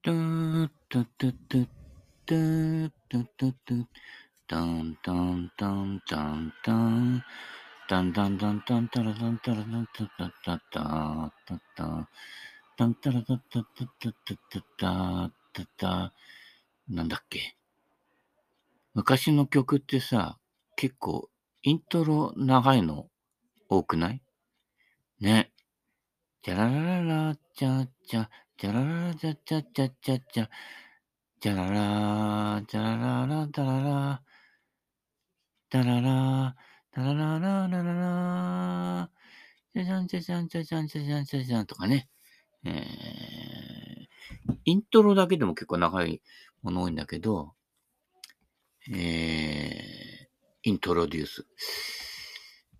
トゥートゥトゥトゥトゥトゥトゥトゥタンタンタンタンタンタンタンタンタンタラタンタラタンタタタタタタタンタラタタタタタタタタタなんだっけ昔の曲ってさ、結構イントロ長いの多くないね。じゃらららら、ちゃちゃ、じゃららら、ちゃちゃちゃちゃちゃ、じゃらら、じゃららら、だらら、だらら、だらららららら、じゃじゃんじゃじゃんじゃじゃんじゃじゃんじゃじゃんとかね。えー、イントロだけでも結構長いもの多いんだけど、えー、イントロデュース。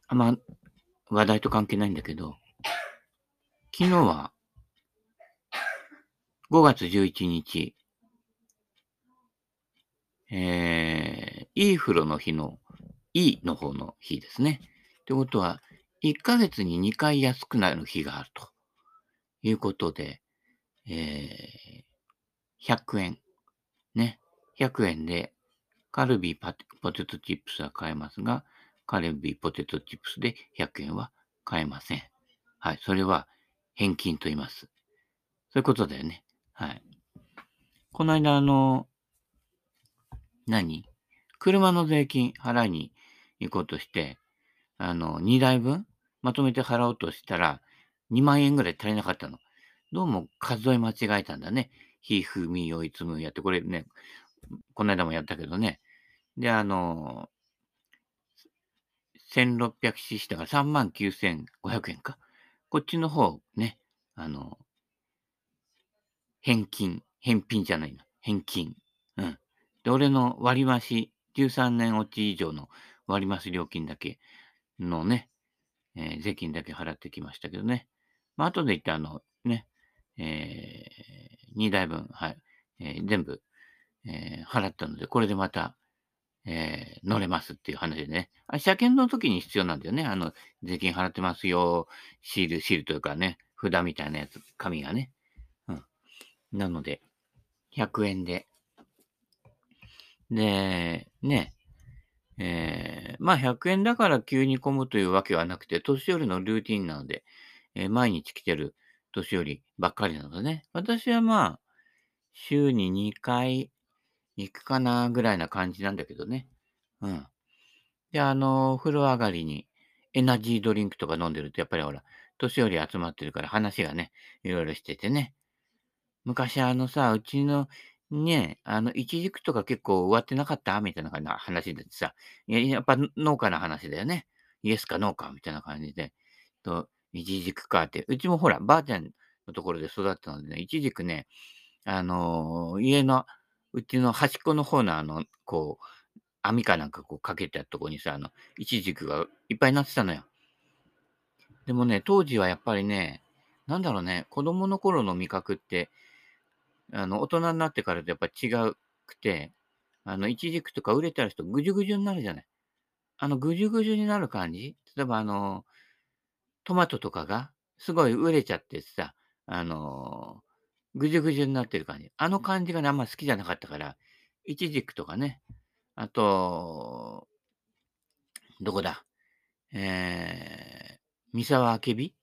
あんま話題と関係ないんだけど、昨日は5月11日、えー、いい風呂の日の、いいの方の日ですね。ってことは、1ヶ月に2回安くなる日があるということで、えー、100円。ね。100円でカルビーポテトチップスは買えますが、カルビーポテトチップスで100円は買えません。はい。それは返金と言います。そういうことだよね。はい。この間、あの、何？車の税金払いに行こうとして、あの、2台分まとめて払おうとしたら、2万円ぐらい足りなかったの。どうも数え間違えたんだね。ひ、ふ、み、よいつむやって、これね、この間もやったけどね。で、あの、1600cc だから3万9500円か。こっちの方ね、あの、返金、返品じゃないの。返金。うん。で、俺の割増、13年落ち以上の割増料金だけのね、えー、税金だけ払ってきましたけどね。まあ、後で言ったあの、ね、えー、2台分、はい、えー、全部、えー、払ったので、これでまた、え、乗れますっていう話でね。あ車検の時に必要なんだよね。あの、税金払ってますよ、シール、シールというかね、札みたいなやつ、紙がね。なので、100円で。で、ね、えー、まあ100円だから急に混むというわけはなくて、年寄りのルーティンなので、えー、毎日来てる年寄りばっかりなのでね。私はまあ、週に2回行くかなぐらいな感じなんだけどね。うん。で、あの、風呂上がりにエナジードリンクとか飲んでると、やっぱりほら、年寄り集まってるから話がね、いろいろしててね。昔あのさ、うちのね、あの、イチジクとか結構終わってなかったみたいな話でさ、いややっぱ農家の話だよね。イエスかノーかみたいな感じで。と、イチジクかって。うちもほら、ばあちゃんのところで育ったのでね、イチジクね、あのー、家の、うちの端っこの方のあの、こう、網かなんかこうかけてたとこにさ、あの、イチジクがいっぱいなってたのよ。でもね、当時はやっぱりね、なんだろうね、子供の頃の味覚って、あの、大人になってからとやっぱ違うくて、あの、イチジクとか売れたら人ぐじゅぐじゅになるじゃない。あの、ぐじゅぐじゅになる感じ？例えばあの、トマトとかがすごい売れちゃってさ、あの、ぐじゅぐじゅになってる感じ。あの感じがね、あんま好きじゃなかったから、イチジクとかね、あと、どこだ？えー、三沢あけび？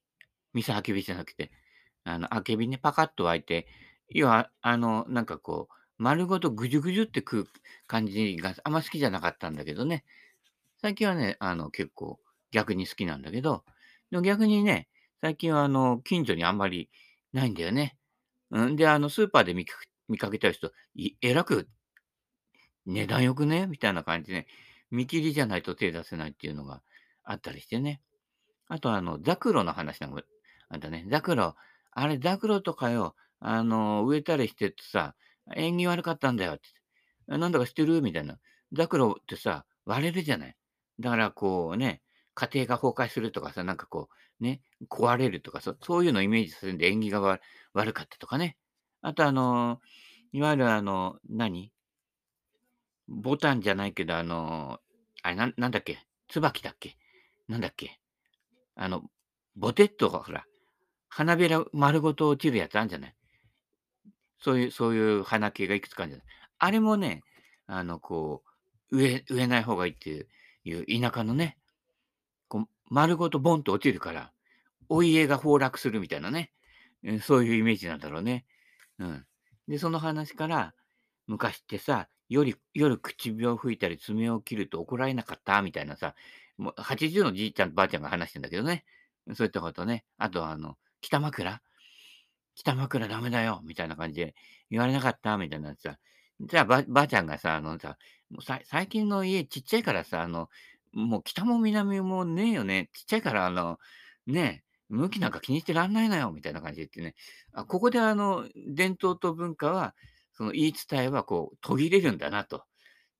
三沢あけびじゃなくて、あの、あけびね、パカッと開いて、要は、あの、なんかこう、丸ごとぐじゅぐじゅって食う感じがあんま好きじゃなかったんだけどね。最近はね、あの、結構逆に好きなんだけど、でも逆にね、最近はあの、近所にあんまりないんだよね。うん、で、あの、スーパーで見か見かけた人、えらく値段よくね？みたいな感じで、ね、見切りじゃないと手出せないっていうのがあったりしてね。あと、あの、ザクロの話なんかあんたね。ザクロ、あれ、ザクロとかよ、あの、植えたりしてってさ、縁起悪かったんだよって。なんだか知ってる？みたいな。ザクロってさ、割れるじゃない。だからこうね、家庭が崩壊するとかさ、なんかこう、ね、壊れるとかそ、そういうのをイメージするんで縁起が悪かったとかね。あとあの、いわゆるあの、何？ボタンじゃないけど、あの、あれな、なんだっけ？椿だっけ？なんだっけ？あの、ボテットがほら、花びら丸ごと落ちるやつあるんじゃない？そういうそういう花系がいくつかあるじゃない。あれもね、あの、こう、植え植えない方がいいっていう田舎のね、こう、丸ごとボンと落ちるから、お家が崩落するみたいなね、そういうイメージなんだろうね。うん。で、その話から、昔ってさ、夜夜口を吹いたり爪を切ると怒られなかったみたいなさ、もう80のじいちゃんとばあちゃんが話してんだけどね。そういったことね。あとあの、北枕北枕ダメだよみたいな感じで言われなかったみたいなさ。じゃあばばあちゃんがさ、あのさ、もうさ最近の家ちっちゃいからさ、あの、もう北も南もねえよね。ちっちゃいからあの、ねえ、向きなんか気にしてらんないのよみたいな感じで言ってね。あ、ここであの、伝統と文化は、その言い伝えはこう途切れるんだなと。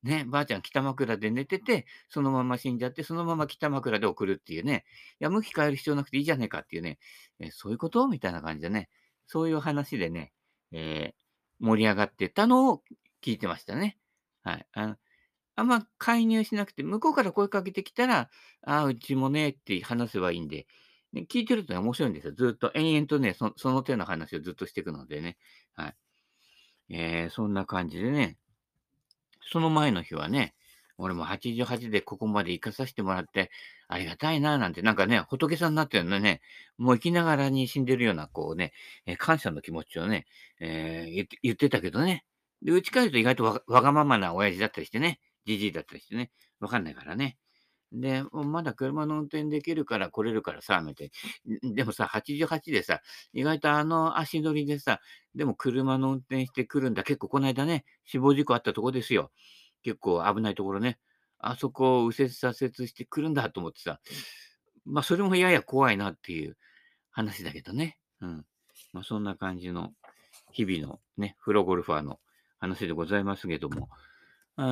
ね、ばあちゃん北枕で寝てて、そのまま死んじゃって、そのまま北枕で送るっていうね。いや、向き変える必要なくていいじゃねえかっていうね。え、そういうこと？みたいな感じでね。そういう話でね、えー、盛り上がってたのを聞いてましたね。はい。あのあんま介入しなくて、向こうから声かけてきたら、ああ、うちもねって話せばいいんで、ね、聞いてるとね、面白いんですよ。ずっと延々とね、そその手の話をずっとしていくのでね。はい。えー、そんな感じでね、その前の日はね、俺も88でここまで行かさせてもらって、ありがたいな、なんて、なんかね、仏さんになってるのね、もう生きながらに死んでるような、こうね、え感謝の気持ちをね、えー言ってたけどね。で、家帰ると意外とわわがままな親父だったりしてね、じじいだったりしてね、わかんないからね。で、まだ車の運転できるから来れるからさ、みたいんでもさ、88でさ、意外とあの足取りでさ、でも車の運転してくるんだ。結構この間ね、死亡事故あったとこですよ。結構危ないところね。あそこを右折左折してくるんだと思ってさ、まあそれもやや怖いなっていう話だけどね。うん。まあそんな感じの日々のね、プロゴルファーの話でございますけども。あ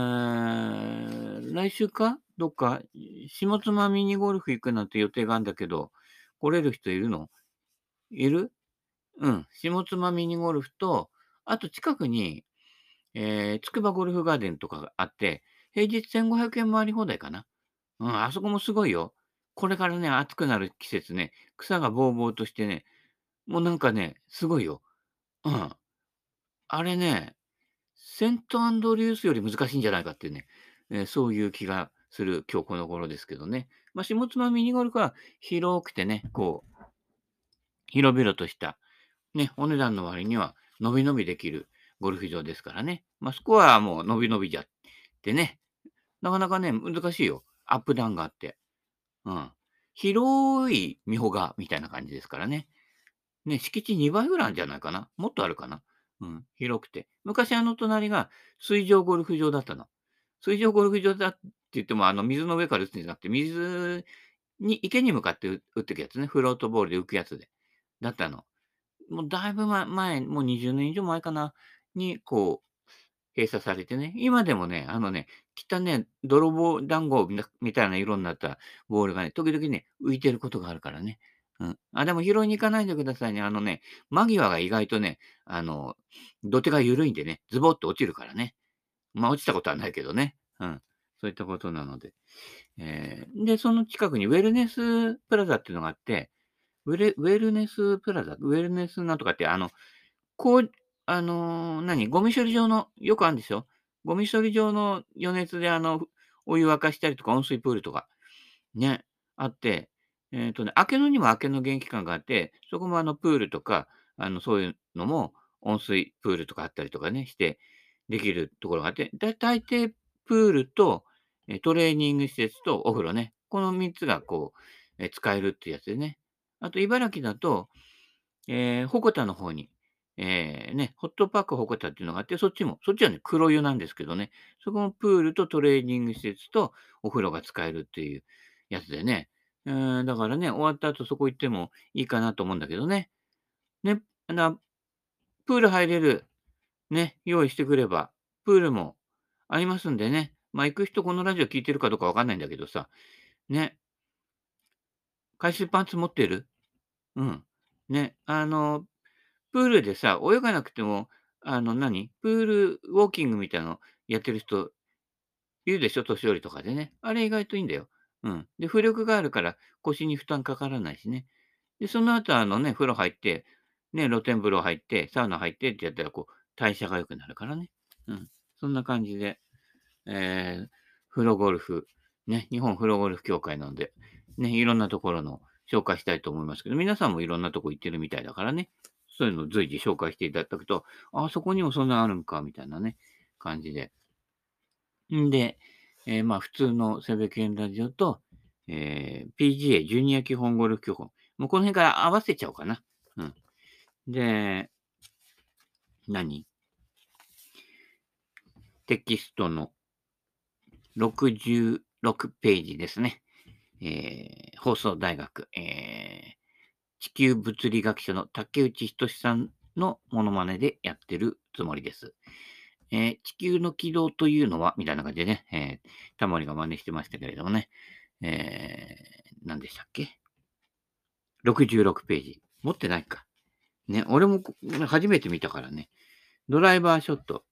ー来週か？どっか、下妻ミニゴルフ行くなんて予定があるんだけど、来れる人いるの？いる？うん。下妻ミニゴルフと、あと近くに、えー、筑波ゴルフガーデンとかがあって、平日1500円回り放題かな。うん、あそこもすごいよ。これからね、暑くなる季節ね、草がぼうぼうとしてね、もうなんかね、すごいよ。うん。あれね、セントアンドリュースより難しいんじゃないかってね、えーそういう気がする今日この頃ですけどね。まあ、下妻ミニゴルフは広くてね、こう、広々としたね、お値段の割には、のびのびできるゴルフ場ですからね。まあ、そこはもうのびのびじゃってね、なかなかね、難しいよ。アップダウンがあって。うん。広い美穂がみたいな感じですからね。ね、敷地2倍ぐらいあるんじゃないかな。もっとあるかな。うん、広くて。昔あの隣が水上ゴルフ場だったの。水上ゴルフ場だって言っても、あの水の上から打つんじゃなくて、水に、池に向かって打っていくやつね。フロートボールで浮くやつで。だったの。もうだいぶ、前もう20年以上前かな、に、こう、閉鎖されてね、今でもね、あのね、汚ね、泥棒団子みたいな色になったボールがね、時々ね、浮いてることがあるからね。うん。あ、でも拾いに行かないでくださいね。あのね、間際が意外とね、あの、土手が緩いんでね、ズボッと落ちるからね。まあ、落ちたことはないけどね。うん。そういったことなので。えーで、その近くにウェルネスプラザっていうのがあって、ウェレウェルネスプラザ、ウェルネスなんとかって、あの、こう、あのー何、ゴミ処理場の、よくあるんですよ。ゴミ処理場の余熱で、あの、お湯沸かしたりとか、温水プールとか、ね、あって、えっとね、明け野にも明け野元気館があって、そこもあの、プールとか、あの、そういうのも、温水プールとかあったりとかね、して、できるところがあって、だ大抵プールと、トレーニング施設とお風呂ね、この3つがこう、使えるっていうやつでね。あと茨城だと、えー、鉾田の方に、えー、ね、ホットパーク鉾田っていうのがあって、そっちも、そっちはね、黒湯なんですけどね、そこもプールとトレーニング施設とお風呂が使えるっていうやつでね。うーん、だからね、終わった後そこ行ってもいいかなと思うんだけどね。ね、なプール入れる、ね、用意してくれば、プールもありますんでね。まあ、行く人このラジオ聞いてるかどうかわかんないんだけどさ、ね、海水パンツ持ってる？うん。ね、あの、プールでさ、泳がなくても、あの、何？プールウォーキングみたいなのやってる人いるでしょ？年寄りとかでね。あれ意外といいんだよ。うん。で、浮力があるから腰に負担かからないしね。で、その後、あのね、風呂入って、ね、露天風呂入って、サウナ入ってってやったら、こう、代謝が良くなるからね。うん。そんな感じで、えー、風呂ゴルフ、ね、日本風呂ゴルフ協会なんで、ね、いろんなところの紹介したいと思いますけど、皆さんもいろんなとこ行ってるみたいだからね、そういうのを随時紹介していただくと、あ、そこにもそんなあるんか、みたいなね、感じで。んで、えー、まあ、普通のセベケンラジオと、えー、PGA、ジュニア基本ゴルフ協会。もうこの辺から合わせちゃおうかな。うん。で、何？テキストの66ページですね。えー、放送大学、えー、地球物理学者の竹内仁さんのモノマネでやってるつもりです。えー、地球の軌道というのは、みたいな感じでね、えー、タモリが真似してましたけれどもね、えー、何でしたっけ ?66 ページ。持ってないか。ね、俺も初めて見たからね。ドライバーショット。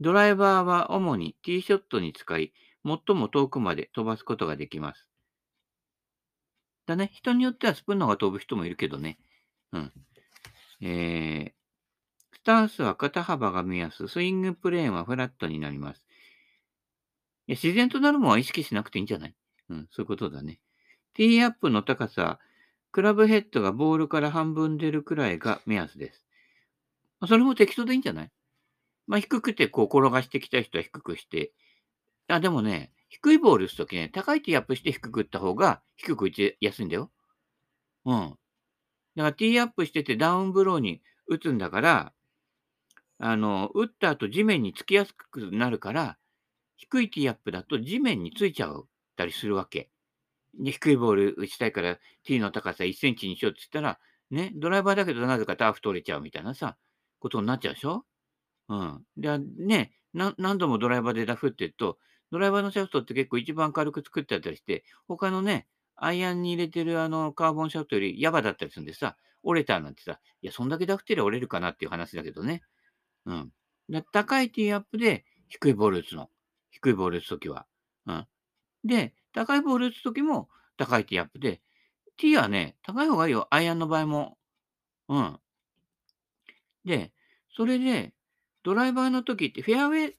ドライバーは主にティーショットに使い、最も遠くまで飛ばすことができます。だね。人によってはスプーンの方が飛ぶ人もいるけどね。うん。えー、スタンスは肩幅が目安、スイングプレーンはフラットになります。いや自然となるものは意識しなくていいんじゃない？うん、そういうことだね。ティーアップの高さ、クラブヘッドがボールから半分出るくらいが目安です。それも適当でいいんじゃない？まあ、低くてこう転がしてきた人は低くして、あ、でもね、低いボール打つときね、高いティーアップして低く打った方が低く打ちやすいんだよ。うん。だからティーアップしててダウンブローに打つんだから、あの、打った後地面につきやすくなるから、低いティーアップだと地面についちゃうたりするわけ。で、低いボール打ちたいから、ティーの高さ1センチにしようって言ったら、ね、ドライバーだけどなぜかターフ取れちゃうみたいなさ、ことになっちゃうでしょ？うん。で、ね、何度もドライバーでダフってると、ドライバーのシャフトって結構一番軽く作ってあったりして、他のね、アイアンに入れてるあのカーボンシャフトよりヤバだったりするんでさ、折れたなんてさ、いや、そんだけダフってりゃ折れるかなっていう話だけどね。うん。で高いティーアップで低いボール打つの。低いボール打つときは。うん。で、高いボール打つときも高いティーアップで、ティーはね、高い方がいいよ。アイアンの場合も。うん。で、それで、ドライバーの時ってフェアウェイ、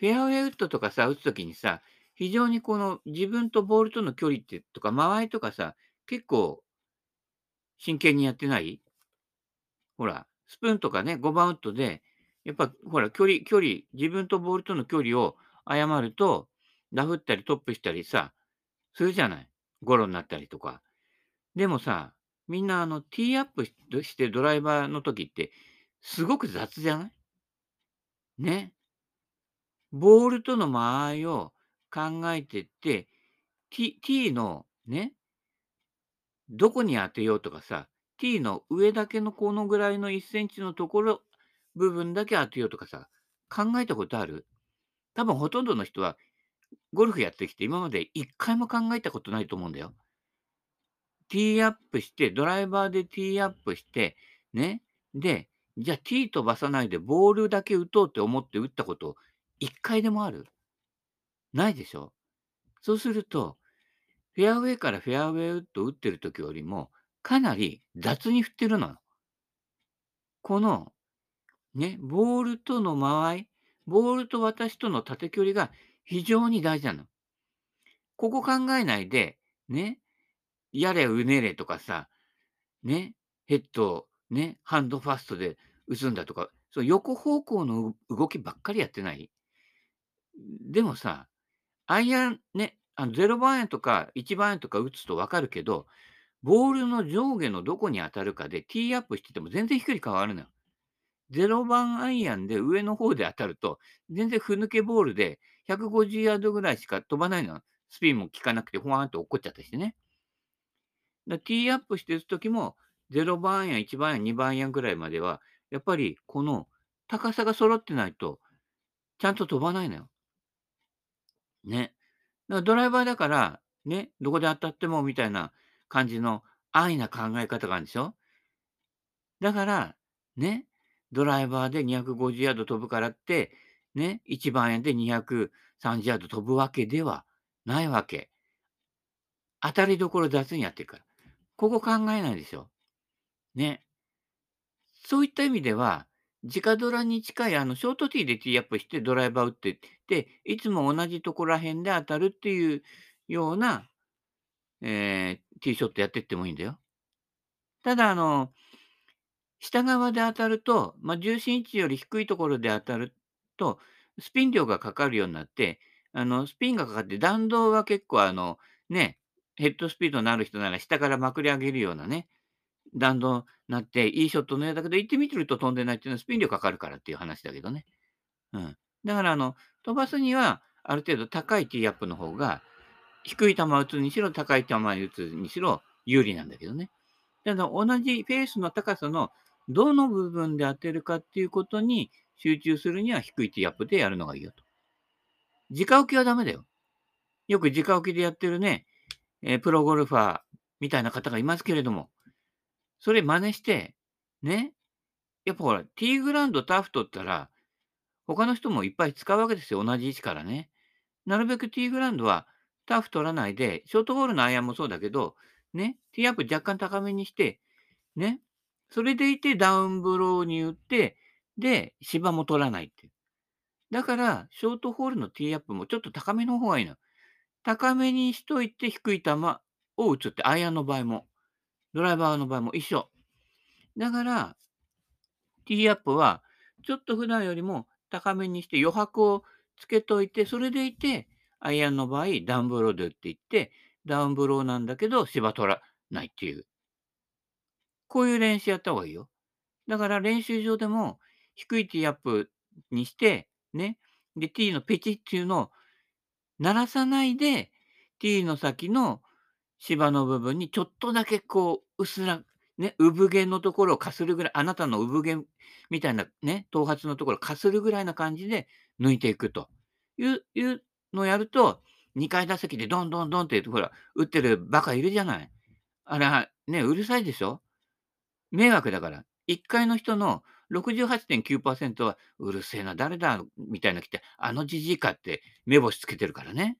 フェアウェイウッドとかさ、打つときにさ、非常にこの自分とボールとの距離ってとか、間合いとかさ、結構真剣にやってない？ほら、スプーンとかね、5番ウッドで、やっぱほら、距離、距離、自分とボールとの距離を誤ると、ダフったりトップしたりさ、するじゃない？ゴロになったりとか。でもさ、みんなあの、ティーアップしてドライバーの時って、すごく雑じゃない？ね。ボールとの間合いを考えてって、T, T のね、どこに当てようとかさ、T の上だけのこのぐらいの1センチのところ、部分だけ当てようとかさ、考えたことある？多分ほとんどの人はゴルフやってきて今まで一回も考えたことないと思うんだよ。ティーアップして、ドライバーでティーアップして、ね。で、じゃあティー飛ばさないでボールだけ打とうって思って打ったこと一回でもある？ないでしょ？そうすると、フェアウェイからフェアウェイウッド打ってる時よりも、かなり雑に振ってるのよ。この、ね、ボールとの間合い、ボールと私との縦距離が非常に大事なの。ここ考えないで、ね、やれうねれとかさ、ね、ヘッド、ね、ハンドファストで打つんだとか、その横方向の動きばっかりやってない？でもさ、アイアンね、あの0番円とか1番円とか打つとわかるけど、ボールの上下のどこに当たるかでティーアップしてても全然飛距離変わるのよ。0番アイアンで上の方で当たると、全然ふぬけボールで150ヤードぐらいしか飛ばないのよ。スピンも効かなくて、ほわーんと落っこっちゃったしてね。だティーアップして打つときも、0番アイアン、1番アイアン、2番アイアンぐらいまでは、やっぱりこの高さが揃ってないと、ちゃんと飛ばないのよ。ね。だからドライバーだから、ね、どこで当たってもみたいな感じの安易な考え方があるんでしょ？だから、ね、ドライバーで250ヤード飛ぶからって、ね、1番円で230ヤード飛ぶわけではないわけ。当たりどころ雑にやってるから。ここ考えないでしょ。ね。そういった意味では、直ドラに近いあのショートティーでティーアップしてドライバー打ってって、いつも同じところら辺で当たるっていうような、えー、ティーショットやってってもいいんだよ。ただあの、下側で当たると、まあ、重心位置より低いところで当たると、スピン量がかかるようになって、あの、スピンがかかって弾道は結構あの、ね、ヘッドスピードのある人なら下からまくり上げるようなね、弾道になって、いいショットのようだけど、行ってみてると飛んでないっていうのはスピン量かかるからっていう話だけどね。うん。だからあの、飛ばすには、ある程度高いティーアップの方が、低い球を打つにしろ、高い球に打つにしろ、有利なんだけどね。ただ同じペースの高さのどの部分で当てるかっていうことに集中するには低いティーアップでやるのがいいよと。直置きはダメだよ。よく直置きでやってるね、えー、プロゴルファーみたいな方がいますけれども、それ真似して、ね、やっぱほら、ティーグラウンドタフ取ったら、他の人もいっぱい使うわけですよ、同じ位置からね。なるべくティーグラウンドはタフ取らないで、ショートホールのアイアンもそうだけど、ね、ティーアップ若干高めにして、ね、それでいてダウンブローに打って、で、芝も取らないっていう。だから、ショートホールのティーアップもちょっと高めの方がいいの。高めにしといて低い球を打つって、アイアンの場合も、ドライバーの場合も一緒。だから、ティーアップは、ちょっと普段よりも高めにして余白をつけといて、それでいて、アイアンの場合、ダウンブローで打っていって、ダウンブローなんだけど、芝取らないっていう。こういう練習やった方がいいよ。だから練習場でも低いティーアップにして、ね。で、ティーのペチっていうのを鳴らさないで、ティーの先の芝の部分にちょっとだけこう、うすら、ね、産毛のところをかするぐらい、あなたの産毛みたいなね、頭髪のところをかするぐらいな感じで抜いていくといういうのをやると、2階打席でドンドンドンって、ほら、打ってるバカいるじゃない。あれ、ね、うるさいでしょ？迷惑だから。1階の人の68.9%は、うるせえな、誰だ？みたいな来て、あのじじいかって目星つけてるからね。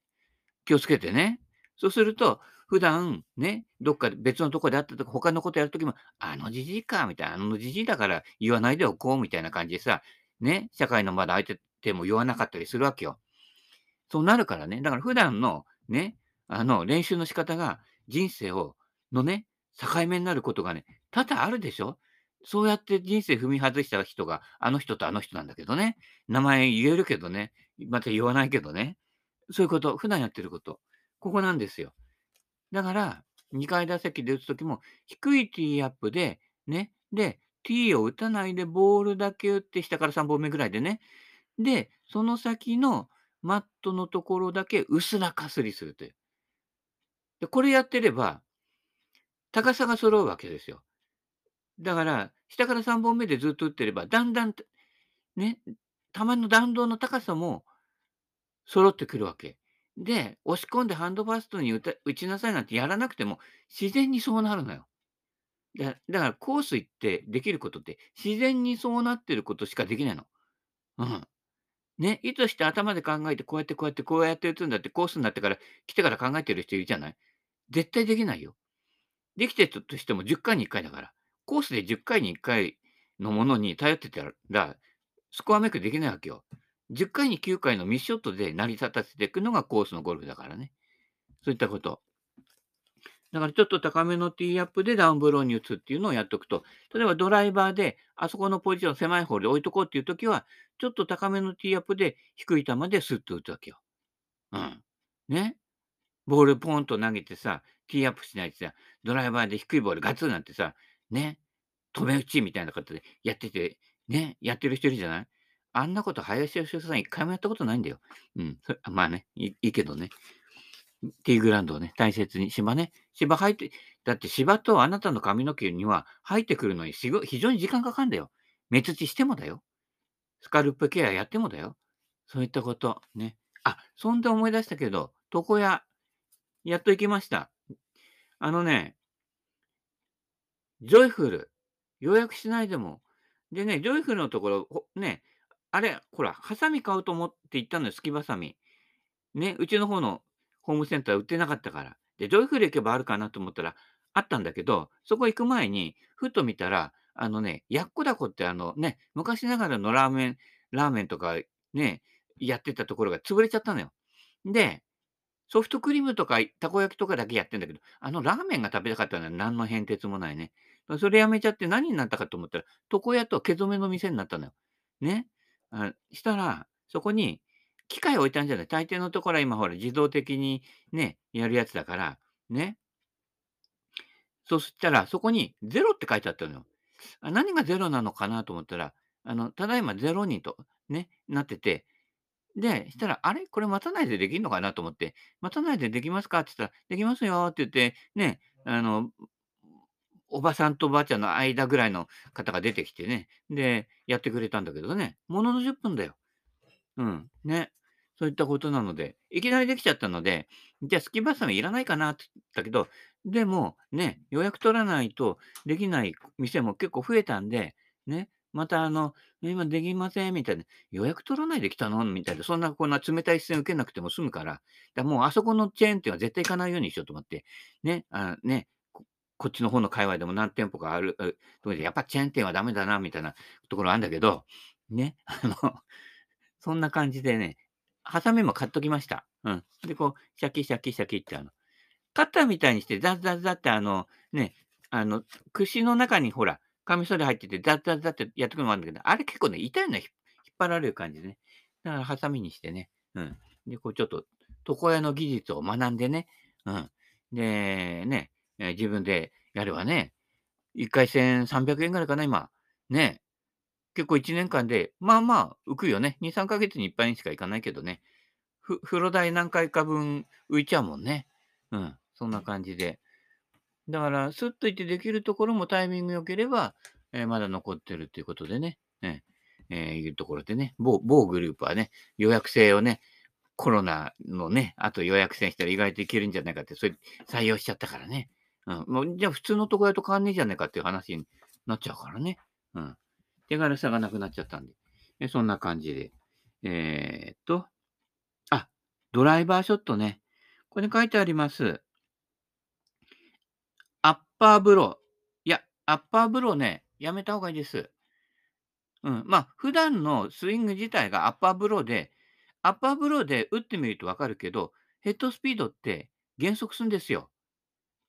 気をつけてね。そうすると、普段ね、どっか別のとこで会ったとか、他のことやるときも、あのじじいか、みたいな、あのじじいだから言わないでおこう、みたいな感じでさ、ね、社会のまだ相手ても言わなかったりするわけよ。そうなるからね。だから普段のね、あの練習の仕方が人生を、のね、境目になることがね、多々あるでしょそうやって人生踏み外した人が、あの人とあの人なんだけどね。名前言えるけどね。また言わないけどね。そういうこと、普段やってること。ここなんですよ。だから、2階打席で打つときも、低いティーアップで、ね。で、ティーを打たないで、ボールだけ打って、下から3本目ぐらいでね。で、その先のマットのところだけ薄らかすりするという。で、これやってれば、高さが揃うわけですよ。だから、下から3本目でずっと打ってれば、だんだん、ね、球の弾道の高さも揃ってくるわけ。で、押し込んでハンドファーストに打た打ちなさいなんてやらなくても、自然にそうなるのよ。だだからコース行ってできることって、自然にそうなってることしかできないの。うん。ね、意図して頭で考えて、こうやってこうやってこうやって打つんだって、コースになってから、来てから考えてる人いるじゃない？絶対できないよ。できてるとしても10回に1回だから。コースで10回に1回のものに頼ってたら、スコアメイクできないわけよ。10回に9回のミスショットで成り立たせていくのがコースのゴルフだからね。そういったこと。だからちょっと高めのティーアップでダウンブローに打つっていうのをやっておくと、例えばドライバーであそこのポジション狭い方で置いとこうっていうときは、ちょっと高めのティーアップで低い球でスッと打つわけよ。うん。ね。ボールポンと投げてさ、ティーアップしないでさ、ドライバーで低いボールガツンなんてさ、ね。止め打ちみたいな形でやってて、ね。やってる人いるじゃない？あんなこと林芳雄さん一回もやったことないんだよ。うん。まあねい、いいけどね。ティーグラウンドをね、大切に。芝ね。芝入って、だって芝とあなたの髪の毛には入ってくるのに非常に時間かかるんだよ。目打ちしてもだよ。スカルプケアやってもだよ。そういったこと。ね。あ、そんで思い出したけど、床屋、やっと行きました。あのね、ジョイフル、予約しないでも。でね、ジョイフルのところ、ね、あれ、ほら、ハサミ買うと思って行ったのよ、すきばさみ。ね、うちの方のホームセンター売ってなかったから。で、ジョイフル行けばあるかなと思ったら、あったんだけど、そこ行く前に、ふと見たら、あのね、やっこだこってあのね、昔ながらのラーメンラーメンとかね、やってたところが潰れちゃったのよ。で、ソフトクリームとかたこ焼きとかだけやってんだけど、あのラーメンが食べたかったのは何の変哲もないね。それやめちゃって何になったかと思ったら、床屋と毛染めの店になったのよ。ね。あしたら、そこに機械置いたんじゃない。大抵のところは今ほら自動的にね、やるやつだから、ね。そしたら、そこにゼロって書いてあったのよ。何がゼロなのかなと思ったら、あの、ただいまゼロにと、ね、なってて、で、したら、あれ？これ待たないでできるのかなと思って、待たないでできますか？って言ったら、できますよって言って、ね、あの、おばさんとおばあちゃんの間ぐらいの方が出てきてね、で、やってくれたんだけどね、ものの10分だよ。うん、ね。そういったことなので、いきなりできちゃったので、じゃあ、スキンバサミいらないかなって言ったけど、でも、ね、予約取らないとできない店も結構増えたんで、ね、またあの、今できませんみたいな、予約取らないで来たのみたいな、そんなこんな冷たい視線受けなくても済むから、だもうあそこのチェーン店は絶対行かないようにしようと思って、ね、あね、こっちの方の界隈でも何店舗かある、とやっぱチェーン店はダメだな、みたいなところあるんだけど、ね、あの、そんな感じでね、ハサミも買っときました。うん。で、こう、シャキシャキシャキってあの、カッターみたいにしてザッザッザッってあの、ね、あの、串の中にほら、カミソリ入っててザッザッザッってやってくるのもあるんだけど、あれ結構ね、痛いの引っ張られる感じでね。だからハサミにしてね、うん。で、こうちょっと、床屋の技術を学んでね、うん。で、ね、え自分でやればね、1回1300円ぐらいかな、今。ね。結構1年間で、まあまあ浮くよね。2、3ヶ月にいっぱいにしか行かないけどね。ふ風呂代何回か分浮いちゃうもんね。うん。そんな感じで。だから、スッと行ってできるところもタイミング良ければ、えーまだ残ってるっていうことでね、えーえーいうところでね、某某グループはね、予約制をね、コロナのね、あと予約制したら意外といけるんじゃないかって、それ採用しちゃったからね。うん。もうじゃあ普通の床屋と変わんねえじゃねえかっていう話になっちゃうからね。うん。手軽さがなくなっちゃったんで。えそんな感じで。えーっと、あ、ドライバーショットね。これに書いてあります。アッパーブロー。いや、アッパーブローね、やめた方がいいです。うん。まあ、普段のスイング自体がアッパーブローで、アッパーブローで打ってみるとわかるけど、ヘッドスピードって減速するんですよ。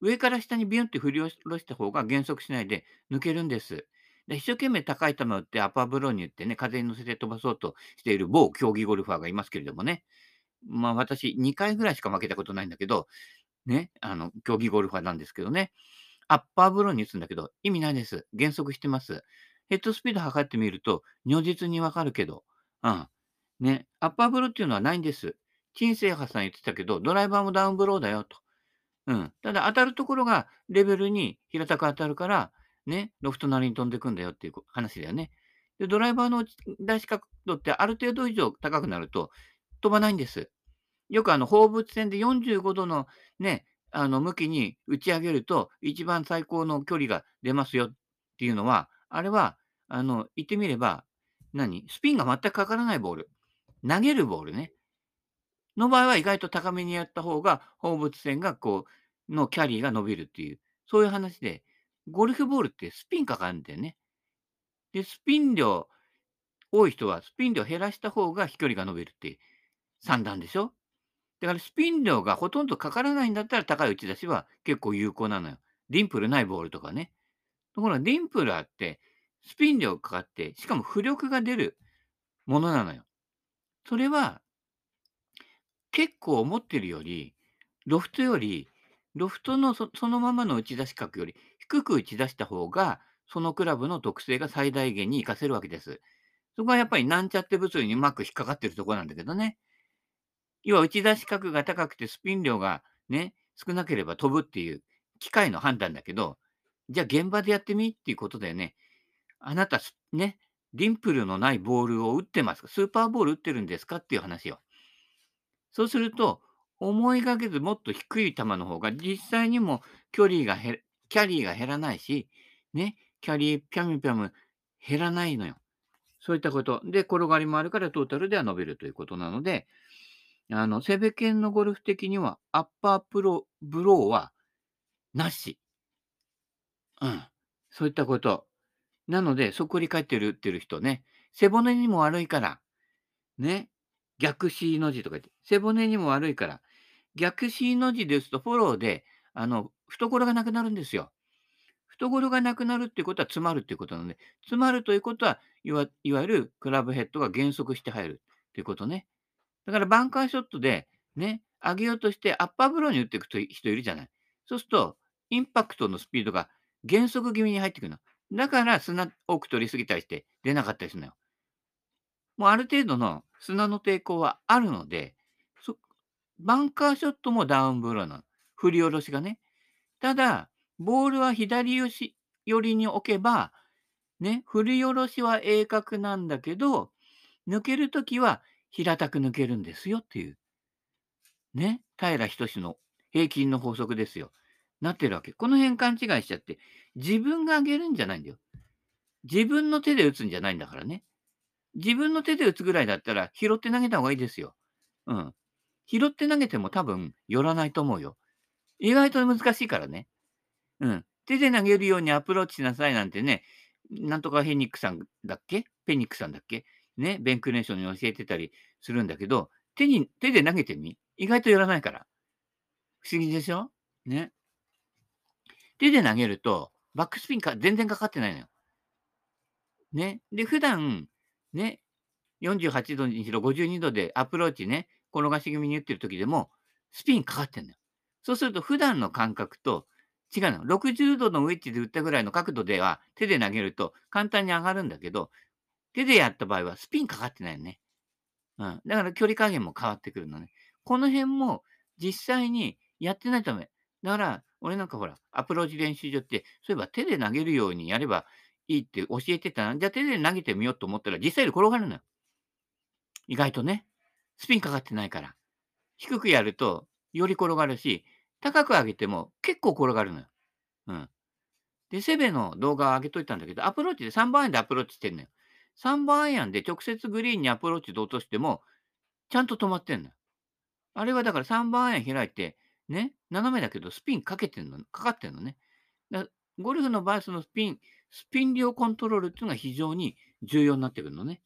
上から下にビュンって振り下ろした方が減速しないで抜けるんです。で一生懸命高い球を打ってアッパーブローに打ってね、風に乗せて飛ばそうとしている某競技ゴルファーがいますけれどもね。まあ私2回ぐらいしか負けたことないんだけど、ね、あの、競技ゴルファーなんですけどね。アッパーブローに打つんだけど、意味ないです。減速してます。ヘッドスピード測ってみると、如実にわかるけど、うん。ね、アッパーブローっていうのはないんです。陳清波さん言ってたけど、ドライバーもダウンブローだよと。うん。ただ当たるところがレベルに平たく当たるから、ね、ロフトなりに飛んでいくんだよっていう話だよね。で、ドライバーの出し角度ってある程度以上高くなると飛ばないんです。よくあの放物線で45度のね、あの向きに打ち上げると一番最高の距離が出ますよっていうのは、あれは、あの、言ってみれば、何？スピンが全くかからないボール。投げるボールね。の場合は意外と高めにやった方が放物線がこう、のキャリーが伸びるっていう、そういう話で、ゴルフボールってスピンかかるんだよね。で、スピン量多い人はスピン量減らした方が飛距離が伸びるって算段でしょだからスピン量がほとんどかからないんだったら高い打ち出しは結構有効なのよ。ディンプルないボールとかね。ところがディンプルあってスピン量かかって、しかも浮力が出るものなのよ。それは結構思ってるより、ロフトより、ロフトのそそのままの打ち出し角より低く打ち出した方が、そのクラブの特性が最大限に活かせるわけです。そこはやっぱりなんちゃって物理にうまく引っかかってるところなんだけどね。要は打ち出し角が高くてスピン量がね、少なければ飛ぶっていう機械の判断だけど、じゃあ現場でやってみっていうことだよね。あなた、ね、ディンプルのないボールを打ってますか？スーパーボール打ってるんですか？っていう話よ。そうすると、思いがけずもっと低い球の方が実際にも距離が減キャリーが減らないし、ね、キャリーピャムピャム減らないのよ。そういったこと。で、転がりもあるからトータルでは伸びるということなので、あの、セベケンのゴルフ的には、アッパープロ、ブローは、なし。うん。そういったこと。なので、そっくり返ってるってる人ね、背骨にも悪いから、ね、逆 C の字とか言って、背骨にも悪いから、逆 C の字で打つとフォローで、あの、懐がなくなるんですよ。懐がなくなるっていうことは詰まるっていうことなので、詰まるということは、いわいわゆるクラブヘッドが減速して入るっていうことね。だからバンカーショットで、ね、上げようとしてアッパーブローに打っていく人いるじゃない。そうすると、インパクトのスピードが減速気味に入ってくるの。だから砂多く取りすぎたりして出なかったりするのよ。もうある程度の砂の抵抗はあるので、そバンカーショットもダウンブローなの。振り下ろしがね。ただ、ボールは左寄し寄りに置けば、ね、振り下ろしは鋭角なんだけど、抜けるときは平たく抜けるんですよっていう。ね、平仁の平均の法則ですよ。なってるわけ。この辺勘違いしちゃって、自分が上げるんじゃないんだよ。自分の手で打つんじゃないんだからね。自分の手で打つぐらいだったら、拾って投げた方がいいですよ。うん。拾って投げても多分寄らないと思うよ。意外と難しいからね。うん。手で投げるようにアプローチしなさいなんてね、なんとかヘニックさんだっけ？ペニックさんだっけ？ね、ベンクレーションに教えてたりするんだけど、手に、手で投げてみ？意外と寄らないから。不思議でしょ？ね。手で投げると、バックスピンか全然かかってないのよ。ね。で、普段、ね、48度にしろ52度でアプローチね、転がし気味に打ってる時でも、スピンかかってんのよ。そうすると、普段の感覚と違うの。60度のウェッジで打ったぐらいの角度では手で投げると簡単に上がるんだけど、手でやった場合はスピンかかってないよね。うん。だから距離加減も変わってくるのね。この辺も実際にやってないため。だから、俺なんかほら、アプローチ練習場って、そういえば手で投げるようにやればいいって教えてたな。じゃあ手で投げてみようと思ったら、実際より転がるのよ。意外とね。スピンかかってないから。低くやると、より転がるし、高く上げても結構転がるのよ。うん。で、セベの動画を上げといたんだけど、アプローチで3番アイアンでアプローチしてんのよ。3番アイアンで直接グリーンにアプローチで落としても、ちゃんと止まってんのよ。あれはだから3番アイアン開いて、ね、斜めだけどスピンかけてんの、かかってんのね。ゴルフの場合、そのスピン、スピン量コントロールっていうのが非常に重要になってくるのね。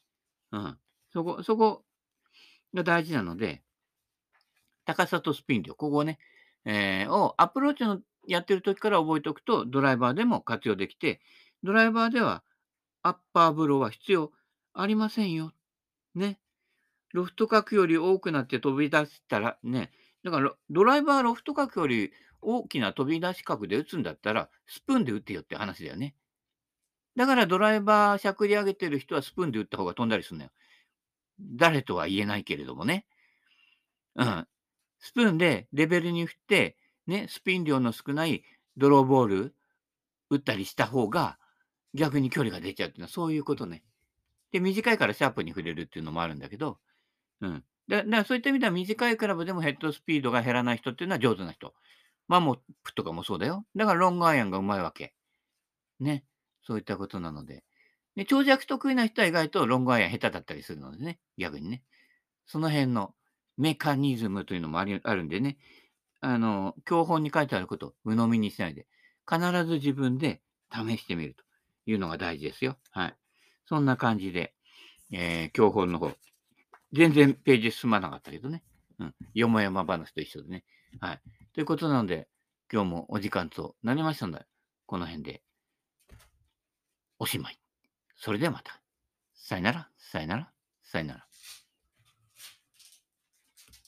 うん。そこ、そこが大事なので、高さとスピン量、ここをね、えー、をアプローチのやってる時から覚えておくと、ドライバーでも活用できて、ドライバーではアッパーブローは必要ありませんよ。ね。ロフト角より多くなって飛び出したらね、だからドライバーロフト角より大きな飛び出し角で打つんだったら、スプーンで打ってよって話だよね。だからドライバーしゃくり上げてる人はスプーンで打った方が飛んだりするんだよ。誰とは言えないけれどもね。うん。スプーンでレベルに振って、ね、スピン量の少ないドローボール打ったりした方が、逆に距離が出ちゃうっていうのはそういうことね。で、短いからシャープに触れるっていうのもあるんだけど、うん。だからそういった意味では短いクラブでもヘッドスピードが減らない人っていうのは上手な人。マモップとかもそうだよ。だからロングアイアンがうまいわけ。ね。そういったことなので。で、長尺得意な人は意外とロングアイアン下手だったりするのでね。逆にね。その辺のメカニズムというのもありあるんでね。あの、教本に書いてあることを鵜呑みにしないで、必ず自分で試してみるというのが大事ですよ。はい。そんな感じで、えー、教本の方、全然ページ進まなかったけどね。うん。よもやま話と一緒でね。はい。ということなので、今日もお時間となりましたので、この辺でおしまい。それではまた。さよなら、さよなら、さよなら。